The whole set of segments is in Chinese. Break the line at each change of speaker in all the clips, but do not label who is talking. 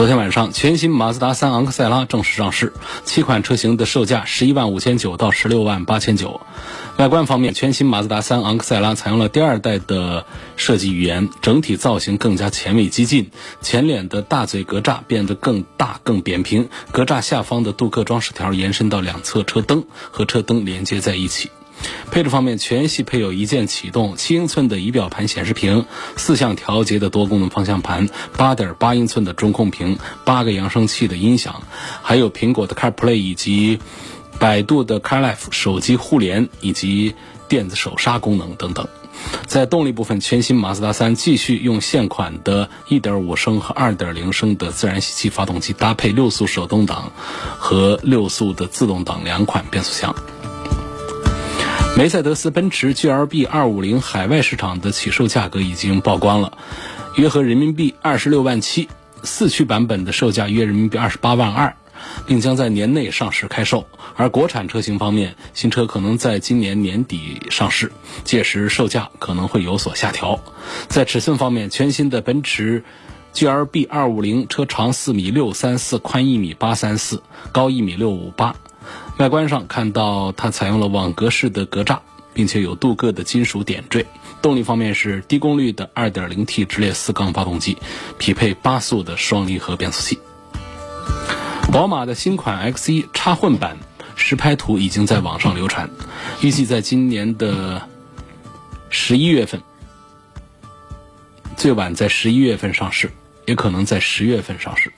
昨天晚上，全新马自达三昂克赛拉正式上市，七款车型的售价十一万五千九到十六万八千九。外观方面，全新马自达三昂克赛拉采用了第二代的设计语言，整体造型更加前卫激进，前脸的大嘴格栅变得更大更扁平，格栅下方的镀铬装饰条延伸到两侧车灯，和车灯连接在一起。配置方面，全系配有一键启动、七英寸的仪表盘显示屏、四项调节的多功能方向盘、八点八英寸的中控屏、八个扬声器的音响，还有苹果的 CarPlay 以及百度的 CarLife 手机互联以及电子手刹功能等等。在动力部分，全新马自达三继续用现款的1.5升和2.0升的自然吸气发动机，搭配六速手动挡和六速的自动挡两款变速箱。梅赛德斯奔驰 GLB 250海外市场的起售价格已经曝光了，约合人民币二十六万七，四驱版本的售价约人民币二十八万二，并将在年内上市开售。而国产车型方面，新车可能在今年年底上市，届时售价可能会有所下调。在尺寸方面，全新的奔驰 GLB 250车长四米六三四，宽一米八三四，高一米六五八。外观上看到它采用了网格式的格栅，并且有镀铬的金属点缀。动力方面是低功率的 2.0T 直列四缸发动机，匹配八速的双离合变速器。宝马的新款 X1 插混版实拍图已经在网上流传，预计在今年的十一月份，最晚在十一月份上市，也可能在十月份上市。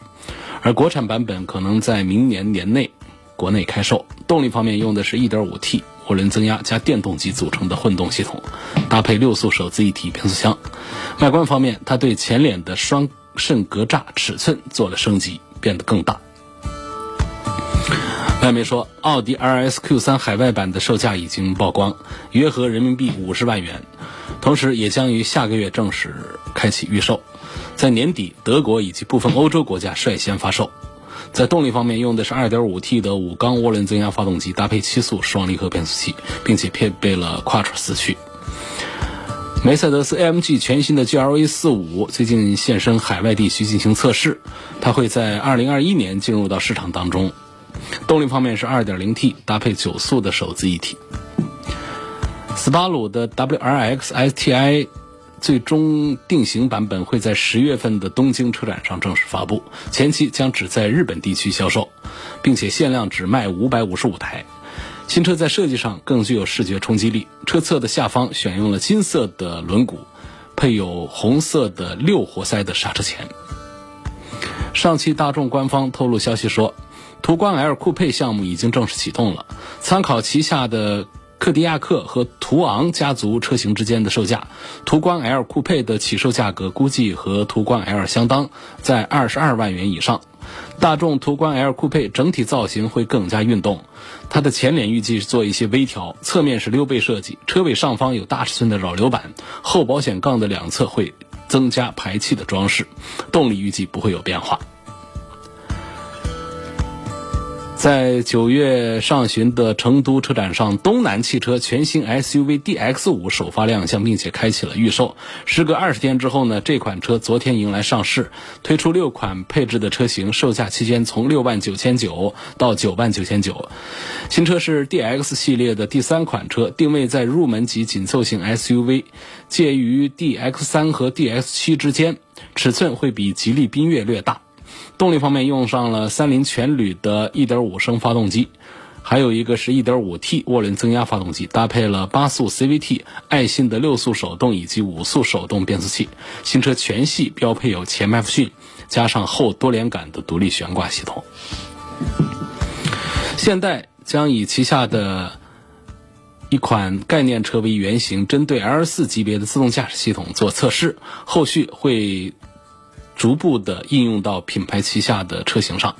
而国产版本可能在明年年内。国内开售，动力方面用的是 1.5T 涡轮增压加电动机组成的混动系统，搭配六速手自一体变速箱。外观方面，它对前脸的双肾格栅尺寸做了升级，变得更大。外媒说，奥迪 RS Q3 海外版的售价已经曝光，约合人民币五十万元，同时也将于下个月正式开启预售，在年底德国以及部分欧洲国家率先发售。在动力方面，用的是 2.5T 的五缸涡轮增压发动机，搭配七速双离合变速器，并且配备了 Quattro 四驱。梅赛德斯 AMG 全新的 GLA 45最近现身海外地区进行测试，它会在2021年进入到市场当中。动力方面是 2.0T，搭配九速的手自一体。斯巴鲁的 WRX STI。最终定型版本会在十月份的东京车展上正式发布，前期将只在日本地区销售，并且限量只卖五百五十五台。新车在设计上更具有视觉冲击力，车侧的下方选用了金色的轮毂，配有红色的六活塞的刹车钳。上汽大众官方透露消息说，途观 L 酷配项目已经正式启动了，参考旗下的。克迪亚克和途昂家族车型之间的售价，途观 L 酷配的起售价格估计和途观 L 相当，在二十二万元以上。大众途观 L 酷配整体造型会更加运动，它的前脸预计是做一些微调，侧面是溜背设计，车尾上方有大尺寸的扰流板，后保险杠的两侧会增加排气的装饰，动力预计不会有变化。在九月上旬的成都车展上，东南汽车全新 SUV DX 五首发亮相，并且开启了预售。时隔二十天之后呢，这款车昨天迎来上市，推出六款配置的车型，售价期间从六万九千九到九万九千九。新车是 DX 系列的第三款车，定位在入门级紧凑型 SUV，介于 DX 三和 DX 七之间，尺寸会比吉利缤越略大。动力方面用上了三菱全铝的1.5升发动机，还有一个是 1.5T 涡轮增压发动机，搭配了八速 CVT、爱信的六速手动以及五速手动变速器。新车全系标配有前麦弗逊，加上后多连杆的独立悬挂系统。现代将以旗下的一款概念车为原型，针对 L4 级别的自动驾驶系统做测试，后续会。逐步的应用到品牌旗下的车型上。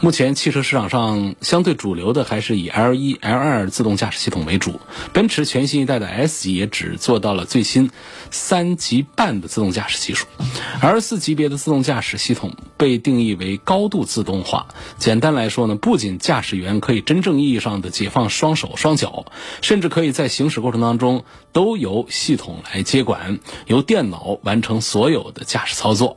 目前汽车市场上相对主流的还是以 L1、L2 自动驾驶系统为主，奔驰全新一代的 S 级也只做到了最新三级半的自动驾驶技术。L4 级别的自动驾驶系统被定义为高度自动化。简单来说呢，不仅驾驶员可以真正意义上的解放双手双脚，甚至可以在行驶过程当中都由系统来接管，由电脑完成所有的驾驶操作。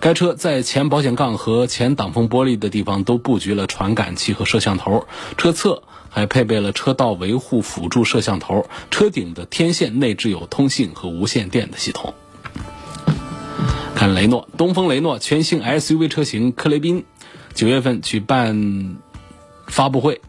该车在前保险杠和前挡风玻璃的地方都布局了传感器和摄像头，车侧还配备了车道维护辅助摄像头，车顶的天线内置有通信和无线电的系统。看雷诺，东风雷诺全新 SUV 车型科雷宾，九月份举办发布会，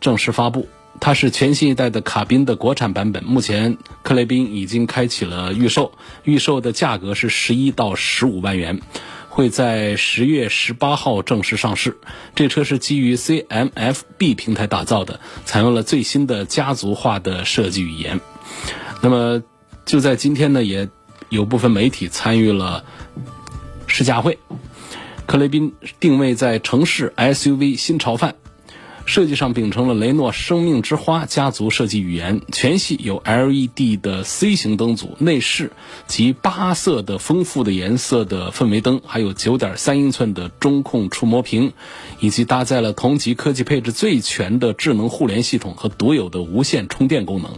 正式发布。它是全新一代的卡宾的国产版本，目前克雷宾已经开启了预售，预售的价格是十一到十五万元，会在十月十八号正式上市。这车是基于 CMF-B 平台打造的，采用了最新的家族化的设计语言。那么就在今天呢，也有部分媒体参与了试驾会。克雷宾定位在城市 SUV 新潮范。设计上秉承了雷诺“生命之花”家族设计语言，全系有 LED 的 C 型灯组，内饰及八色的丰富的颜色的氛围灯，还有九点三英寸的中控触摸屏，以及搭载了同级科技配置最全的智能互联系统和独有的无线充电功能。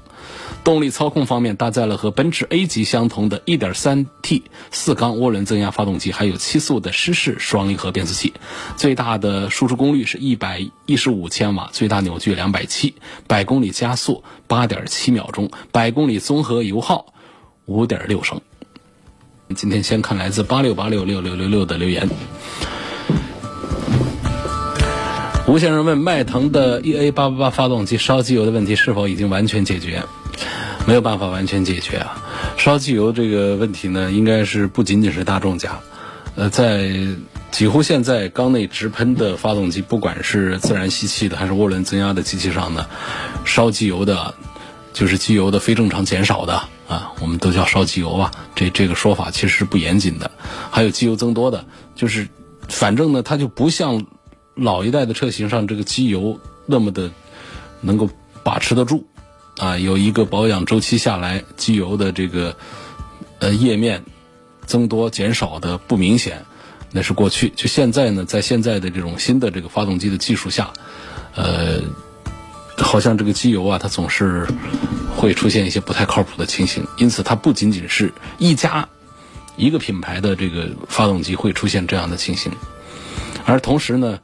动力操控方面，搭载了和奔驰 A 级相同的 1.3T 四缸涡轮增压发动机，还有七速的湿式双离合变速器。最大的输出功率是一百一十五千瓦，最大扭矩两百七，百公里加速八点七秒钟，百公里综合油耗五点六升。今天先看来自八六八六六六六六的留言。吴先生问：迈腾的 EA 八八八发动机烧机油的问题是否已经完全解决？没有办法完全解决啊！烧机油这个问题呢，应该是不仅仅是大众家，呃，在几乎现在缸内直喷的发动机，不管是自然吸气的还是涡轮增压的机器上呢，烧机油的，就是机油的非正常减少的啊，我们都叫烧机油啊。这这个说法其实是不严谨的。还有机油增多的，就是反正呢，它就不像老一代的车型上这个机油那么的能够把持得住。啊，有一个保养周期下来，机油的这个呃液面增多减少的不明显，那是过去。就现在呢，在现在的这种新的这个发动机的技术下，呃，好像这个机油啊，它总是会出现一些不太靠谱的情形。因此，它不仅仅是一家一个品牌的这个发动机会出现这样的情形，而同时呢，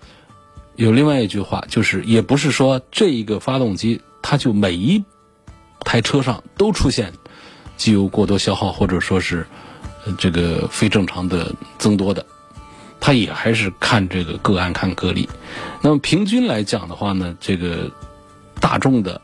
有另外一句话，就是也不是说这一个发动机它就每一台车上都出现机油过多消耗，或者说是这个非正常的增多的，它也还是看这个个案看个例。那么平均来讲的话呢，这个大众的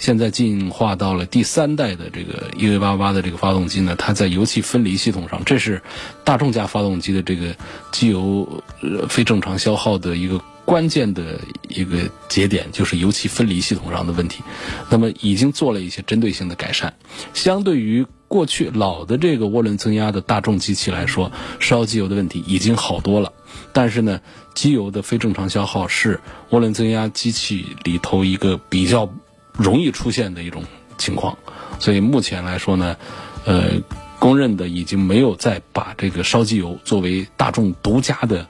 现在进化到了第三代的这个 EA88 的这个发动机呢，它在油气分离系统上，这是大众家发动机的这个机油非正常消耗的一个。关键的一个节点就是油气分离系统上的问题，那么已经做了一些针对性的改善。相对于过去老的这个涡轮增压的大众机器来说，烧机油的问题已经好多了。但是呢，机油的非正常消耗是涡轮增压机器里头一个比较容易出现的一种情况。所以目前来说呢，呃，公认的已经没有再把这个烧机油作为大众独家的。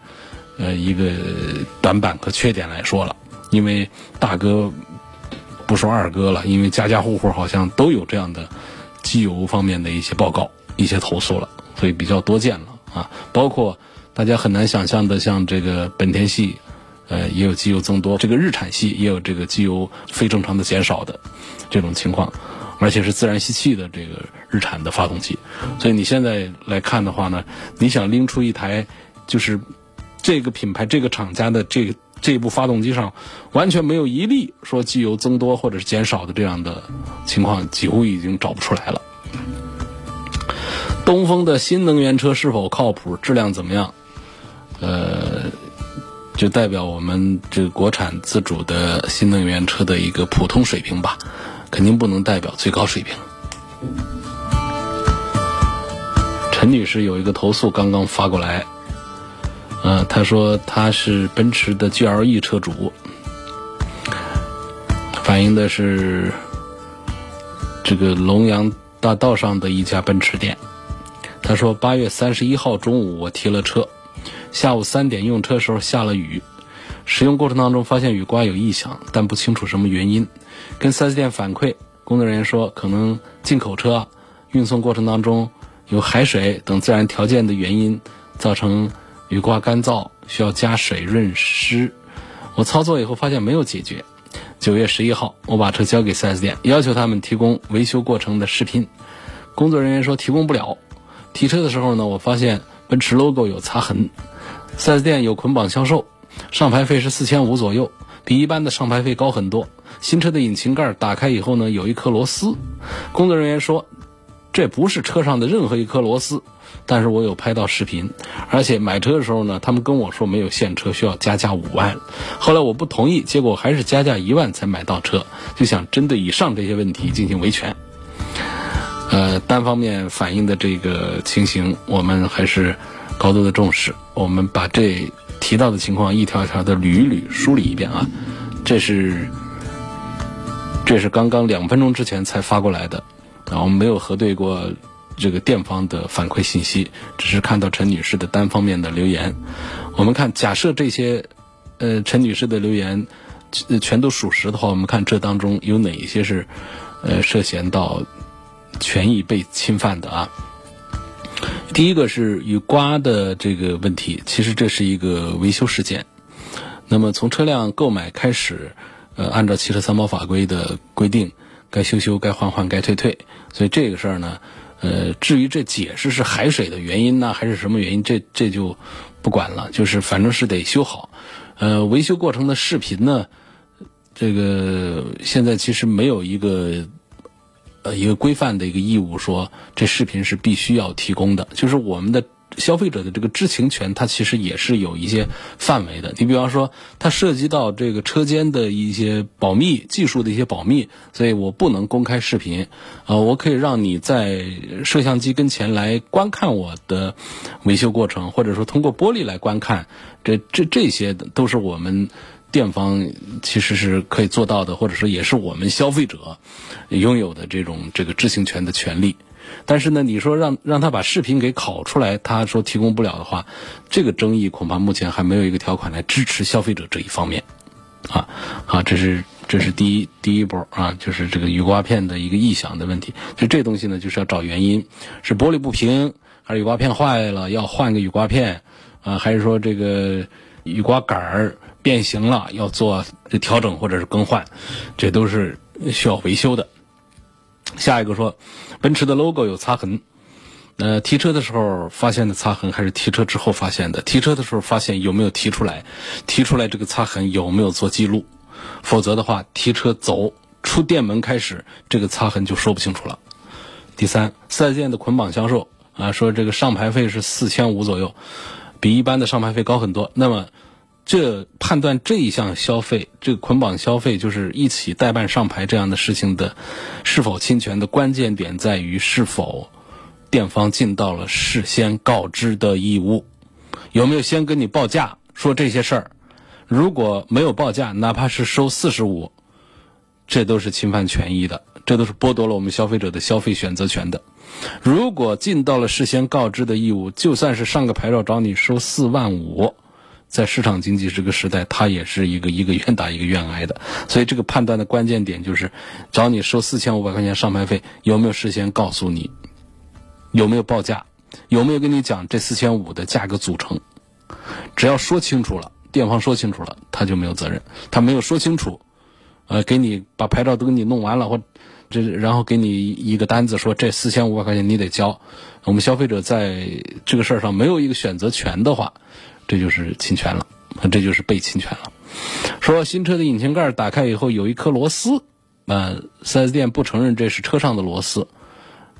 呃，一个短板和缺点来说了，因为大哥不说二哥了，因为家家户户好像都有这样的机油方面的一些报告、一些投诉了，所以比较多见了啊。包括大家很难想象的，像这个本田系，呃，也有机油增多；这个日产系也有这个机油非正常的减少的这种情况，而且是自然吸气的这个日产的发动机。所以你现在来看的话呢，你想拎出一台就是。这个品牌、这个厂家的这这部发动机上，完全没有一例说机油增多或者是减少的这样的情况，几乎已经找不出来了。东风的新能源车是否靠谱、质量怎么样？呃，就代表我们这个国产自主的新能源车的一个普通水平吧，肯定不能代表最高水平。陈女士有一个投诉刚刚发过来，呃，他说他是奔驰的 GLE 车主，反映的是这个龙阳大道上的一家奔驰店。他说八月三十一号中午我提了车，下午三点用车时候下了雨，使用过程当中发现雨刮有异响，但不清楚什么原因，跟 4S 店反馈，工作人员说可能进口车运送过程当中。有海水等自然条件的原因，造成雨刮干燥，需要加水润湿。我操作以后发现没有解决。九月十一号，我把车交给 4S 店，要求他们提供维修过程的视频。工作人员说提供不了。提车的时候呢，我发现奔驰 logo 有擦痕。4S 店有捆绑销售，上牌费是四千五左右，比一般的上牌费高很多。新车的引擎盖打开以后呢，有一颗螺丝。工作人员说。这不是车上的任何一颗螺丝，但是我有拍到视频，而且买车的时候呢，他们跟我说没有现车，需要加价五万。后来我不同意，结果还是加价一万才买到车，就想针对以上这些问题进行维权。呃，单方面反映的这个情形，我们还是高度的重视。我们把这提到的情况一条一条的捋一捋，梳理一遍啊。这是这是刚刚两分钟之前才发过来的。啊，我们没有核对过这个店方的反馈信息，只是看到陈女士的单方面的留言。我们看，假设这些呃陈女士的留言全都属实的话，我们看这当中有哪一些是呃涉嫌到权益被侵犯的啊？第一个是雨刮的这个问题，其实这是一个维修事件。那么从车辆购买开始，呃，按照汽车三包法规的规定。该修修，该换换，该退退，所以这个事儿呢，呃，至于这解释是海水的原因呢，还是什么原因，这这就不管了，就是反正是得修好。呃，维修过程的视频呢，这个现在其实没有一个呃一个规范的一个义务，说这视频是必须要提供的，就是我们的。消费者的这个知情权，它其实也是有一些范围的。你比方说，它涉及到这个车间的一些保密、技术的一些保密，所以我不能公开视频。呃，我可以让你在摄像机跟前来观看我的维修过程，或者说通过玻璃来观看。这这这些都是我们店方其实是可以做到的，或者说也是我们消费者拥有的这种这个知情权的权利。但是呢，你说让让他把视频给拷出来，他说提供不了的话，这个争议恐怕目前还没有一个条款来支持消费者这一方面，啊，好，这是这是第一第一波啊，就是这个雨刮片的一个异响的问题。就这东西呢，就是要找原因，是玻璃不平，还是雨刮片坏了要换个雨刮片，啊，还是说这个雨刮杆儿变形了要做调整或者是更换，这都是需要维修的。下一个说。奔驰的 logo 有擦痕，呃，提车的时候发现的擦痕还是提车之后发现的？提车的时候发现有没有提出来？提出来这个擦痕有没有做记录？否则的话，提车走出店门开始，这个擦痕就说不清楚了。第三，四 S 店的捆绑销售啊，说这个上牌费是四千五左右，比一般的上牌费高很多。那么。这判断这一项消费，这个捆绑消费就是一起代办上牌这样的事情的，是否侵权的关键点在于是否店方尽到了事先告知的义务，有没有先跟你报价说这些事儿？如果没有报价，哪怕是收四十五，这都是侵犯权益的，这都是剥夺了我们消费者的消费选择权的。如果尽到了事先告知的义务，就算是上个牌照找你收四万五。在市场经济这个时代，它也是一个一个愿打一个愿挨的，所以这个判断的关键点就是，找你收四千五百块钱上牌费，有没有事先告诉你？有没有报价？有没有跟你讲这四千五的价格组成？只要说清楚了，店方说清楚了，他就没有责任。他没有说清楚，呃，给你把牌照都给你弄完了，或这然后给你一个单子说这四千五百块钱你得交，我们消费者在这个事儿上没有一个选择权的话。这就是侵权了，这就是被侵权了。说新车的引擎盖打开以后有一颗螺丝，呃，4S 店不承认这是车上的螺丝，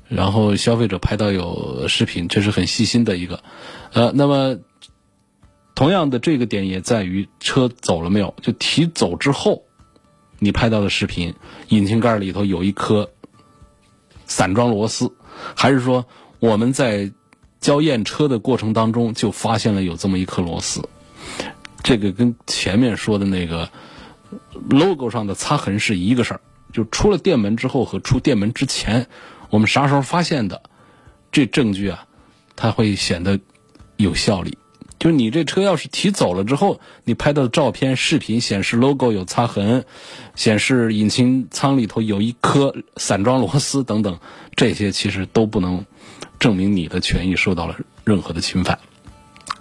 然后消费者拍到有视频，这是很细心的一个。呃，那么同样的这个点也在于车走了没有？就提走之后，你拍到的视频，引擎盖里头有一颗散装螺丝，还是说我们在？交验车的过程当中就发现了有这么一颗螺丝，这个跟前面说的那个 logo 上的擦痕是一个事儿，就出了店门之后和出店门之前，我们啥时候发现的，这证据啊，它会显得有效力。就你这车要是提走了之后，你拍到的照片、视频显示 logo 有擦痕，显示引擎舱里头有一颗散装螺丝等等，这些其实都不能证明你的权益受到了任何的侵犯，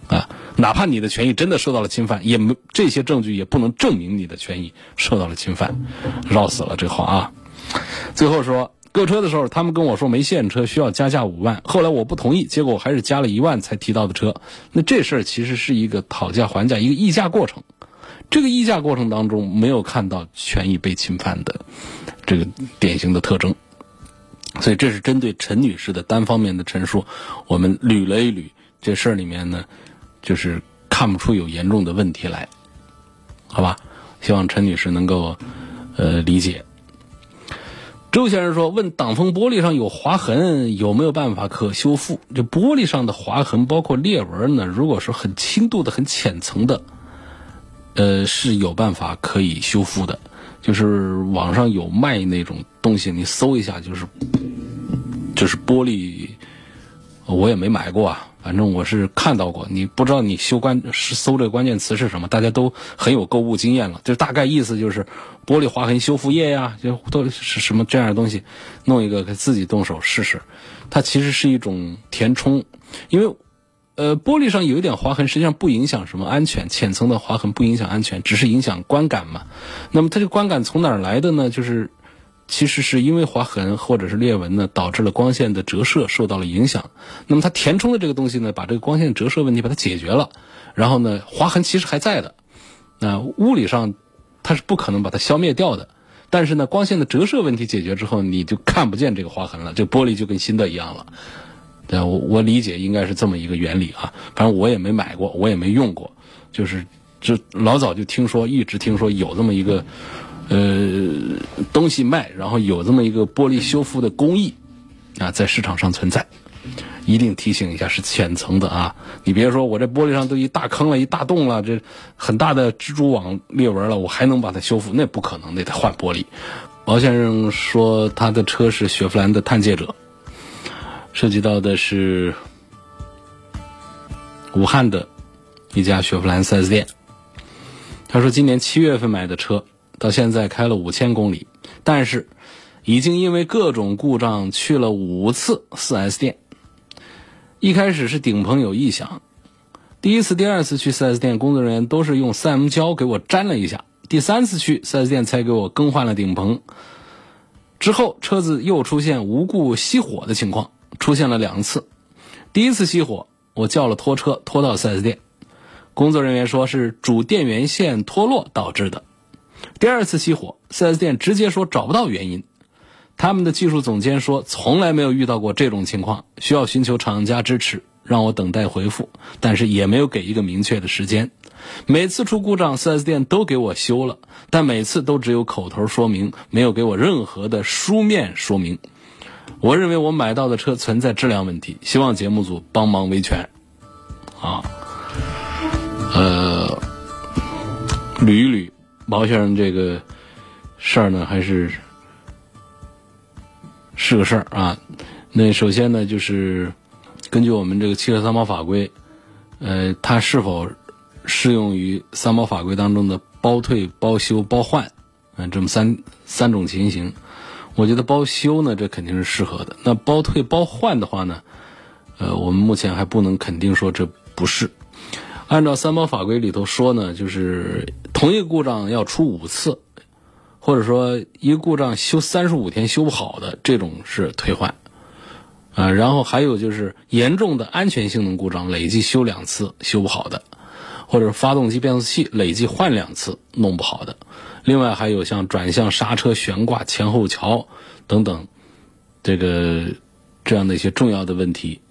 啊，哪怕你的权益真的受到了侵犯，也没这些证据也不能证明你的权益受到了侵犯，绕死了这话啊。最后说。购车的时候，他们跟我说没现车需要加价五万，后来我不同意，结果我还是加了一万才提到的车。那这事儿其实是一个讨价还价、一个议价过程。这个议价过程当中没有看到权益被侵犯的这个典型的特征，所以这是针对陈女士的单方面的陈述，我们捋了一捋这事儿里面呢，就是看不出有严重的问题来，好吧？希望陈女士能够呃理解。周先生说：“问挡风玻璃上有划痕，有没有办法可修复？这玻璃上的划痕，包括裂纹呢？如果是很轻度的、很浅层的，呃，是有办法可以修复的。就是网上有卖那种东西，你搜一下，就是就是玻璃，我也没买过啊。”反正我是看到过，你不知道你修关搜这个关键词是什么？大家都很有购物经验了，就大概意思就是玻璃划痕修复液呀，就都是什么这样的东西，弄一个给自己动手试试。它其实是一种填充，因为呃玻璃上有一点划痕，实际上不影响什么安全，浅层的划痕不影响安全，只是影响观感嘛。那么它这个观感从哪儿来的呢？就是。其实是因为划痕或者是裂纹呢，导致了光线的折射受到了影响。那么它填充的这个东西呢，把这个光线折射问题把它解决了。然后呢，划痕其实还在的。那物理上它是不可能把它消灭掉的。但是呢，光线的折射问题解决之后，你就看不见这个划痕了，这玻璃就跟新的一样了。对，我我理解应该是这么一个原理啊。反正我也没买过，我也没用过，就是就老早就听说，一直听说有这么一个。呃，东西卖，然后有这么一个玻璃修复的工艺，啊，在市场上存在，一定提醒一下是浅层的啊。你别说我这玻璃上都一大坑了，一大洞了，这很大的蜘蛛网裂纹了，我还能把它修复？那不可能，那得换玻璃。毛先生说他的车是雪佛兰的探界者，涉及到的是武汉的一家雪佛兰 4S 店。他说今年七月份买的车。到现在开了五千公里，但是已经因为各种故障去了五次 4S 店。一开始是顶棚有异响，第一次、第二次去 4S 店，工作人员都是用 3M 胶给我粘了一下。第三次去 4S 店才给我更换了顶棚。之后车子又出现无故熄火的情况，出现了两次。第一次熄火，我叫了拖车拖到 4S 店，工作人员说是主电源线脱落导致的。第二次熄火，4S 店直接说找不到原因。他们的技术总监说从来没有遇到过这种情况，需要寻求厂家支持，让我等待回复，但是也没有给一个明确的时间。每次出故障，4S 店都给我修了，但每次都只有口头说明，没有给我任何的书面说明。我认为我买到的车存在质量问题，希望节目组帮忙维权。啊，呃，捋一捋。毛先生这个事儿呢，还是是个事儿啊。那首先呢，就是根据我们这个汽车三包法规，呃，它是否适用于三包法规当中的包退、包修、包换，嗯，这么三三种情形？我觉得包修呢，这肯定是适合的。那包退、包换的话呢，呃，我们目前还不能肯定说这不是。按照三包法规里头说呢，就是同一个故障要出五次，或者说一个故障修三十五天修不好的这种是退换，啊，然后还有就是严重的安全性能故障累计修两次修不好的，或者发动机变速器累计换两次弄不好的，另外还有像转向、刹车、悬挂、前后桥等等，这个这样的一些重要的问题。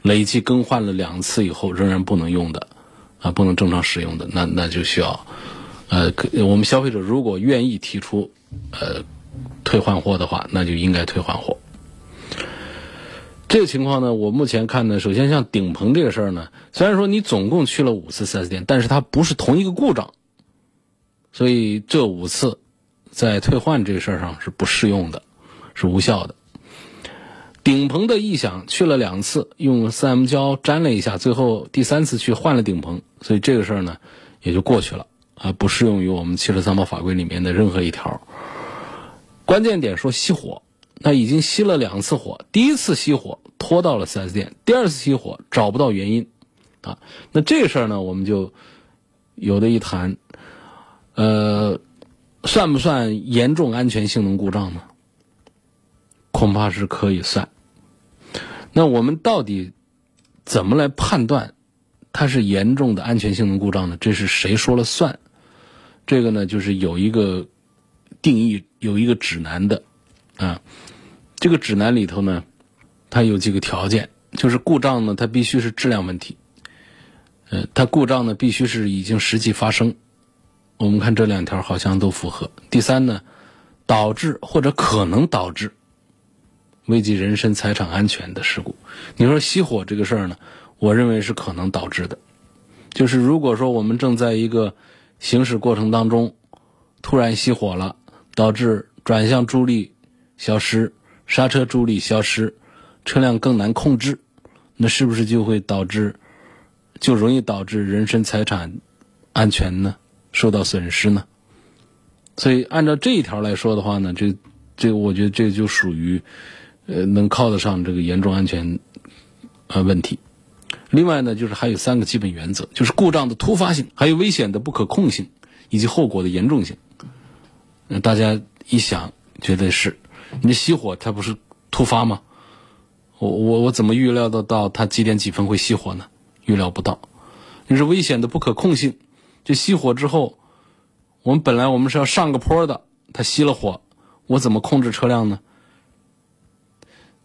累计更换了两次以后仍然不能用的，啊，不能正常使用的，那那就需要，呃，我们消费者如果愿意提出，呃，退换货的话，那就应该退换货。这个情况呢，我目前看呢，首先像顶棚这个事儿呢，虽然说你总共去了五次 4S 店，但是它不是同一个故障，所以这五次在退换这个事儿上是不适用的，是无效的。顶棚的异响去了两次，用 3M 胶粘了一下，最后第三次去换了顶棚，所以这个事儿呢也就过去了啊，不适用于我们汽车三包法规里面的任何一条。关键点说熄火。那已经熄了两次火，第一次熄火拖到了 4S 店，第二次熄火找不到原因，啊，那这个事儿呢，我们就有的一谈，呃，算不算严重安全性能故障呢？恐怕是可以算。那我们到底怎么来判断它是严重的安全性能故障呢？这是谁说了算？这个呢，就是有一个定义，有一个指南的，啊。这个指南里头呢，它有几个条件，就是故障呢，它必须是质量问题，呃，它故障呢必须是已经实际发生。我们看这两条好像都符合。第三呢，导致或者可能导致危及人身财产安全的事故。你说熄火这个事儿呢，我认为是可能导致的，就是如果说我们正在一个行驶过程当中，突然熄火了，导致转向助力消失。刹车助力消失，车辆更难控制，那是不是就会导致，就容易导致人身财产安全呢受到损失呢？所以按照这一条来说的话呢，这这我觉得这就属于呃能靠得上这个严重安全呃问题。另外呢，就是还有三个基本原则，就是故障的突发性，还有危险的不可控性，以及后果的严重性。大家一想，觉得是。你熄火，它不是突发吗？我我我怎么预料得到它几点几分会熄火呢？预料不到。你是危险的不可控性，就熄火之后，我们本来我们是要上个坡的，它熄了火，我怎么控制车辆呢？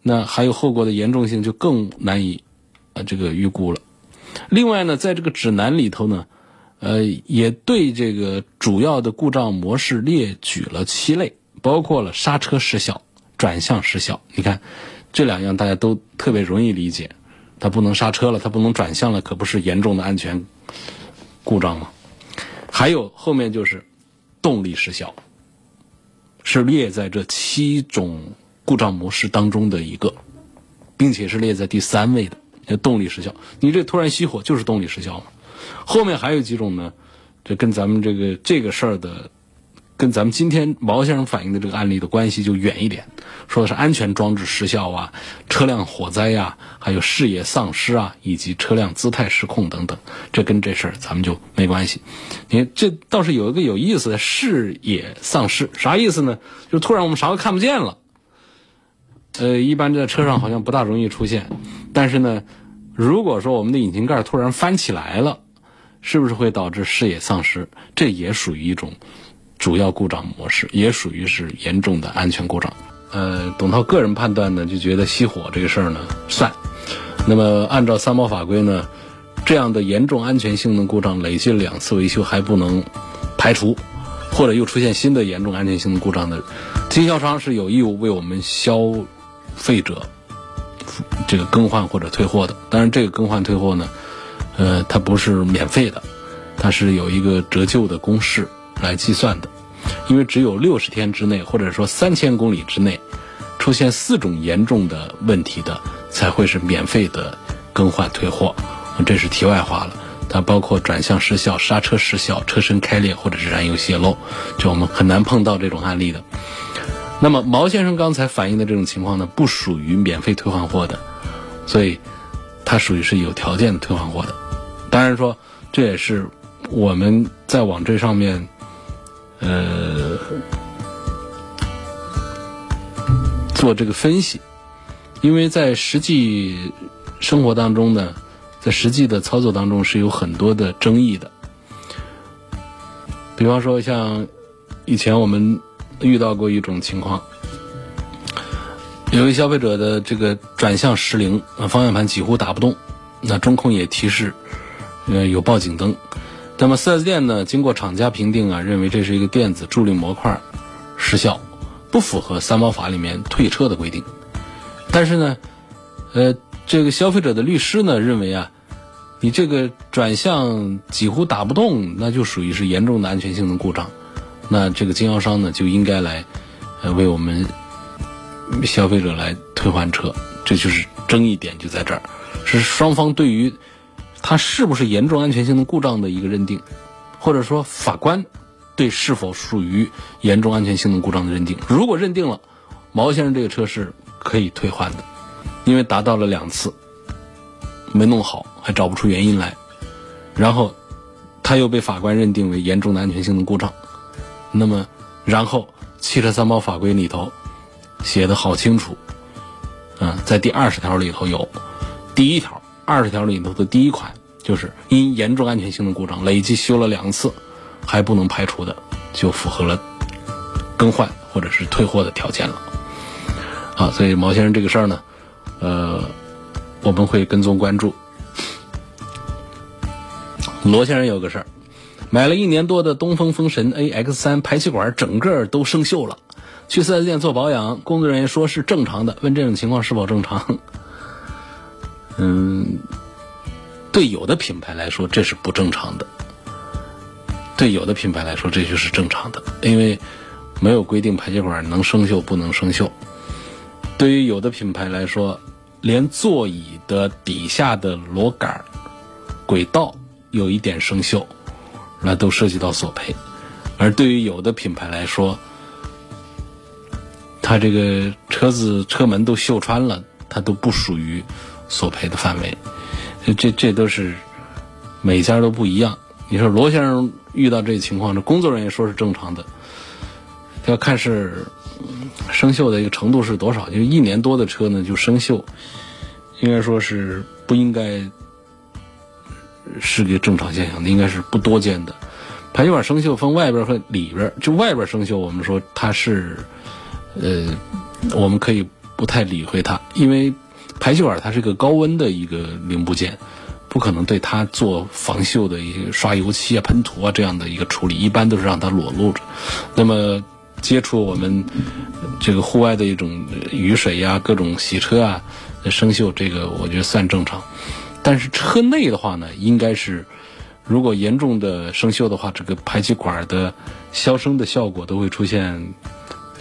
那还有后果的严重性就更难以啊这个预估了。另外呢，在这个指南里头呢，呃，也对这个主要的故障模式列举了七类。包括了刹车失效、转向失效。你看，这两样大家都特别容易理解。它不能刹车了，它不能转向了，可不是严重的安全故障吗？还有后面就是动力失效，是列在这七种故障模式当中的一个，并且是列在第三位的。叫动力失效，你这突然熄火就是动力失效嘛？后面还有几种呢？这跟咱们这个这个事儿的。跟咱们今天毛先生反映的这个案例的关系就远一点，说的是安全装置失效啊，车辆火灾呀，还有视野丧失啊，以及车辆姿态失控等等，这跟这事儿咱们就没关系。你看，这倒是有一个有意思的视野丧失，啥意思呢？就突然我们啥都看不见了。呃，一般在车上好像不大容易出现，但是呢，如果说我们的引擎盖突然翻起来了，是不是会导致视野丧失？这也属于一种。主要故障模式也属于是严重的安全故障。呃，董涛个人判断呢，就觉得熄火这个事儿呢算。那么按照三包法规呢，这样的严重安全性能故障累计两次维修还不能排除，或者又出现新的严重安全性能故障的，经销商是有义务为我们消费者这个更换或者退货的。当然，这个更换退货呢，呃，它不是免费的，它是有一个折旧的公式。来计算的，因为只有六十天之内，或者说三千公里之内，出现四种严重的问题的，才会是免费的更换退货。这是题外话了，它包括转向失效、刹车失效、车身开裂或者是燃油泄漏，就我们很难碰到这种案例的。那么毛先生刚才反映的这种情况呢，不属于免费退换货的，所以它属于是有条件的退换货的。当然说，这也是我们在往这上面。呃，做这个分析，因为在实际生活当中呢，在实际的操作当中是有很多的争议的。比方说，像以前我们遇到过一种情况，有一消费者的这个转向失灵，方向盘几乎打不动，那中控也提示，呃，有报警灯。那么 4S 店呢，经过厂家评定啊，认为这是一个电子助力模块失效，不符合三包法里面退车的规定。但是呢，呃，这个消费者的律师呢认为啊，你这个转向几乎打不动，那就属于是严重的安全性能故障，那这个经销商呢就应该来呃为我们消费者来退换车，这就是争议点就在这儿，是双方对于它是不是严重安全性能故障的一个认定，或者说法官对是否属于严重安全性能故障的认定。如果认定了，毛先生这个车是可以退换的，因为达到了两次没弄好，还找不出原因来，然后他又被法官认定为严重的安全性能故障，那么然后汽车三包法规里头写的好清楚，嗯，在第二十条里头有第一条，二十条里头的第一款就是因严重安全性的故障累计修了两次还不能排除的，就符合了更换或者是退货的条件了。啊，所以毛先生这个事儿呢，呃，我们会跟踪关注。罗先生有个事儿，买了一年多的东风风神 AX 三排气管整个都生锈了，去四 S 店做保养，工作人员说是正常的，问这种情况是否正常？嗯，对有的品牌来说这是不正常的，对有的品牌来说这就是正常的，因为没有规定排气管能生锈不能生锈。对于有的品牌来说，连座椅的底下的螺杆、轨道有一点生锈，那都涉及到索赔；而对于有的品牌来说，它这个车子车门都锈穿了，它都不属于索赔的范围。这这都是每家都不一样。你说罗先生遇到这情况，这工作人员说是正常的，要看是。生锈的一个程度是多少？就一年多的车呢，就生锈，应该说是不应该是个正常现象，应该是不多见的。排气管生锈分外边和里边，就外边生锈，我们说它是，呃，我们可以不太理会它，因为排气管它是个高温的一个零部件，不可能对它做防锈的一些刷油漆啊、喷涂啊这样的一个处理，一般都是让它裸露着。那么。接触我们这个户外的一种雨水呀，各种洗车啊，生锈，这个我觉得算正常。但是车内的话呢，应该是如果严重的生锈的话，这个排气管的消声的效果都会出现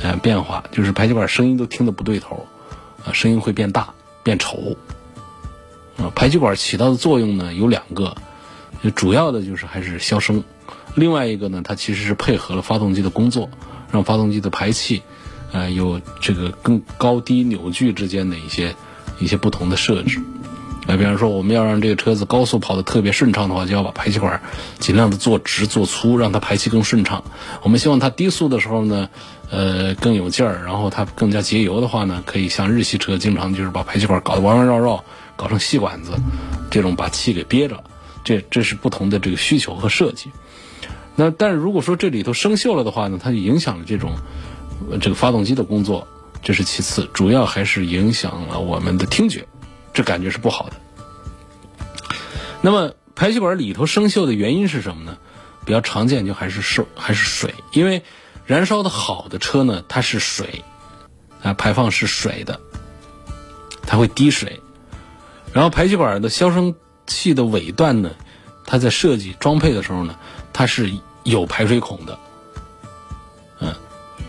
呃变化，就是排气管声音都听得不对头，啊，声音会变大变丑。啊，排气管起到的作用呢有两个，主要的就是还是消声，另外一个呢，它其实是配合了发动机的工作。让发动机的排气，呃，有这个更高低扭矩之间的一些一些不同的设置。那，比方说，我们要让这个车子高速跑得特别顺畅的话，就要把排气管尽量的做直做粗，让它排气更顺畅。我们希望它低速的时候呢，呃，更有劲儿，然后它更加节油的话呢，可以像日系车经常就是把排气管搞得弯弯绕绕，搞成细管子，这种把气给憋着。这这是不同的这个需求和设计。那但是如果说这里头生锈了的话呢，它就影响了这种这个发动机的工作，这是其次，主要还是影响了我们的听觉，这感觉是不好的。那么排气管里头生锈的原因是什么呢？比较常见就还是受还是水，因为燃烧的好的车呢，它是水啊，排放是水的，它会滴水，然后排气管的消声器的尾段呢，它在设计装配的时候呢，它是。有排水孔的，嗯，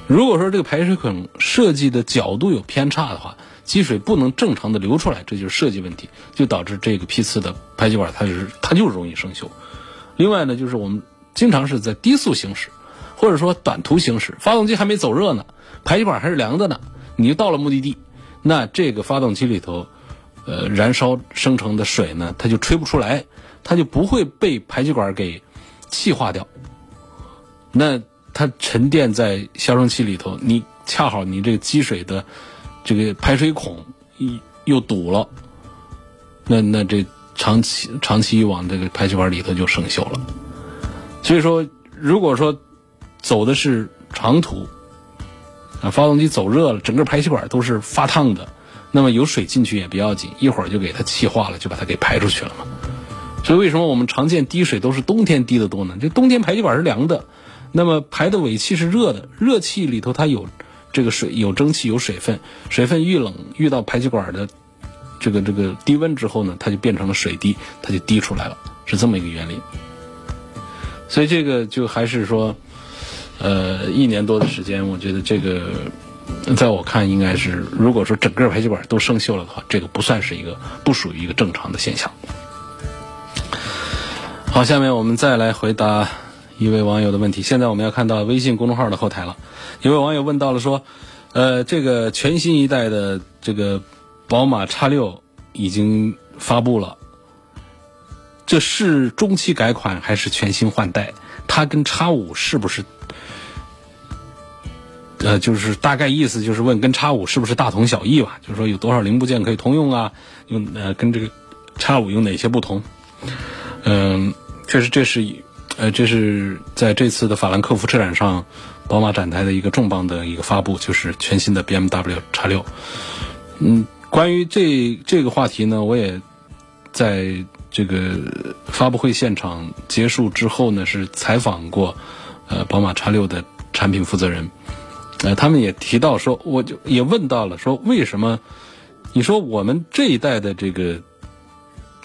如果说这个排水孔设计的角度有偏差的话，积水不能正常的流出来，这就是设计问题，就导致这个批次的排气管它是它就容易生锈。另外呢，就是我们经常是在低速行驶，或者说短途行驶，发动机还没走热呢，排气管还是凉的呢，你就到了目的地，那这个发动机里头，呃，燃烧生成的水呢，它就吹不出来，它就不会被排气管给气化掉。那它沉淀在消声器里头，你恰好你这个积水的这个排水孔又堵了，那那这长期长期以往，这个排气管里头就生锈了。所以说，如果说走的是长途啊，发动机走热了，整个排气管都是发烫的，那么有水进去也不要紧，一会儿就给它气化了，就把它给排出去了嘛。所以为什么我们常见滴水都是冬天滴的多呢？这冬天排气管是凉的。那么排的尾气是热的，热气里头它有这个水，有蒸汽，有水分，水分遇冷遇到排气管的这个这个低温之后呢，它就变成了水滴，它就滴出来了，是这么一个原理。所以这个就还是说，呃，一年多的时间，我觉得这个，在我看应该是，如果说整个排气管都生锈了的话，这个不算是一个不属于一个正常的现象。好，下面我们再来回答一位网友的问题。现在我们要看到微信公众号的后台了，一位网友问到了说，呃，这个全新一代的这个宝马叉六已经发布了。这是中期改款还是全新换代？它跟叉五是不是？呃，就是大概意思就是问跟叉五是不是大同小异吧？就是说有多少零部件可以通用啊？用呃跟这个叉五有哪些不同？嗯，确实这是呃这是在这次的法兰克福车展上，宝马展台的一个重磅的一个发布，就是全新的 BMW 叉六。嗯，关于这这个话题呢，我也在。这个发布会现场结束之后呢，是采访过，呃，宝马叉六的产品负责人，呃，他们也提到说，我就也问到了，说为什么？你说我们这一代的这个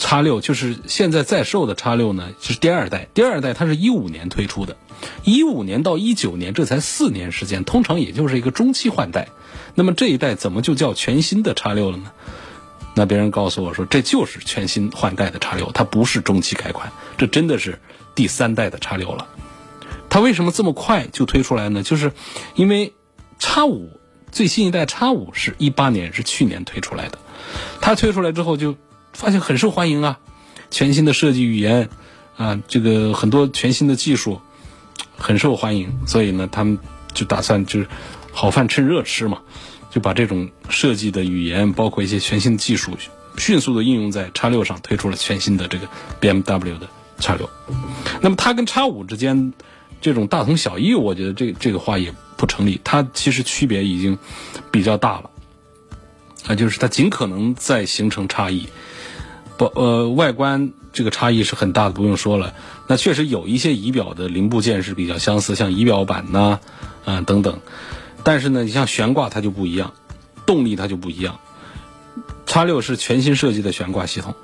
叉六，就是现在在售的叉六呢，是第二代，第二代它是一五年推出的，一五年到一九年这才四年时间，通常也就是一个中期换代，那么这一代怎么就叫全新的叉六了呢？那别人告诉我说，这就是全新换代的叉六，它不是中期改款，这真的是第三代的叉六了。它为什么这么快就推出来呢？就是因为叉五最新一代叉五是一八年，是去年推出来的。它推出来之后就发现很受欢迎啊，全新的设计语言啊，这个很多全新的技术很受欢迎，所以呢，他们就打算就是好饭趁热吃嘛。就把这种设计的语言，包括一些全新的技术，迅速的应用在叉六上，推出了全新的这个 BMW 的叉六。那么它跟叉五之间这种大同小异，我觉得这这个话也不成立。它其实区别已经比较大了，啊，就是它尽可能在形成差异。不，呃，外观这个差异是很大的，不用说了。那确实有一些仪表的零部件是比较相似，像仪表板呐，啊等等。但是呢，你像悬挂它就不一样，动力它就不一样。叉六是全新设计的悬挂系统，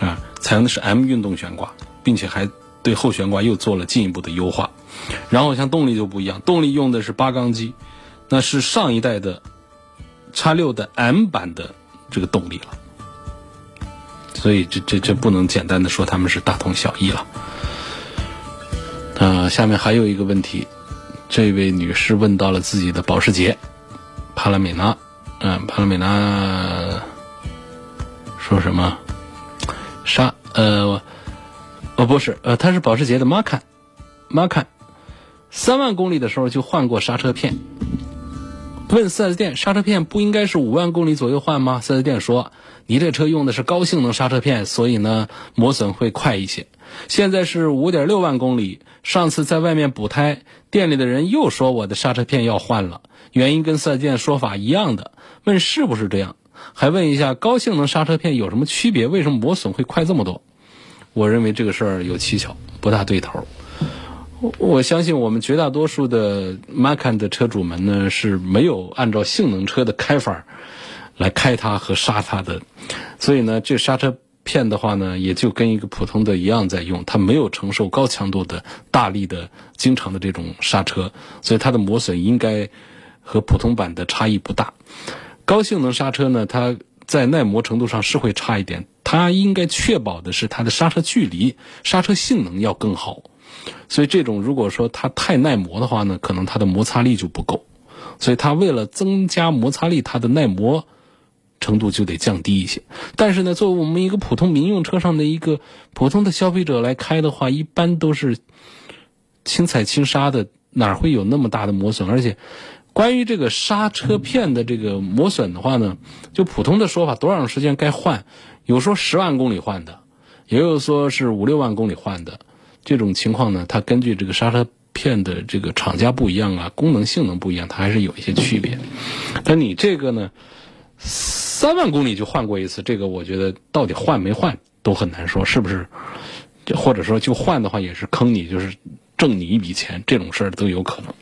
啊，采用的是 M 运动悬挂，并且还对后悬挂又做了进一步的优化。然后像动力就不一样，动力用的是八缸机，那是上一代的叉六的 M 版的这个动力了。所以这这这不能简单的说他们是大同小异了。啊，下面还有一个问题。这位女士问到了自己的保时捷帕拉梅拉，嗯，帕拉梅拉说什么？刹呃，哦不是，呃，它是保时捷的 Macan，Macan，三万公里的时候就换过刹车片。问四 S 店，刹车片不应该是五万公里左右换吗？四 S 店说，你这车用的是高性能刹车片，所以呢磨损会快一些。现在是五点六万公里，上次在外面补胎。店里的人又说我的刹车片要换了，原因跟四 S 店说法一样的。问是不是这样？还问一下高性能刹车片有什么区别？为什么磨损会快这么多？我认为这个事儿有蹊跷，不大对头。我相信我们绝大多数的 Macan 的车主们呢是没有按照性能车的开法来开它和刹它的，所以呢，这刹车。片的话呢，也就跟一个普通的一样在用，它没有承受高强度的大力的、经常的这种刹车，所以它的磨损应该和普通版的差异不大。高性能刹车呢，它在耐磨程度上是会差一点，它应该确保的是它的刹车距离、刹车性能要更好。所以这种如果说它太耐磨的话呢，可能它的摩擦力就不够，所以它为了增加摩擦力，它的耐磨。程度就得降低一些，但是呢，作为我们一个普通民用车上的一个普通的消费者来开的话，一般都是轻踩轻刹的，哪会有那么大的磨损？而且，关于这个刹车片的这个磨损的话呢，就普通的说法，多长时间该换？有说十万公里换的，也有说是五六万公里换的。这种情况呢，它根据这个刹车片的这个厂家不一样啊，功能性能不一样，它还是有一些区别。但你这个呢？三万公里就换过一次，这个我觉得到底换没换都很难说，是不是？或者说就换的话也是坑你，就是挣你一笔钱，这种事儿都有可能。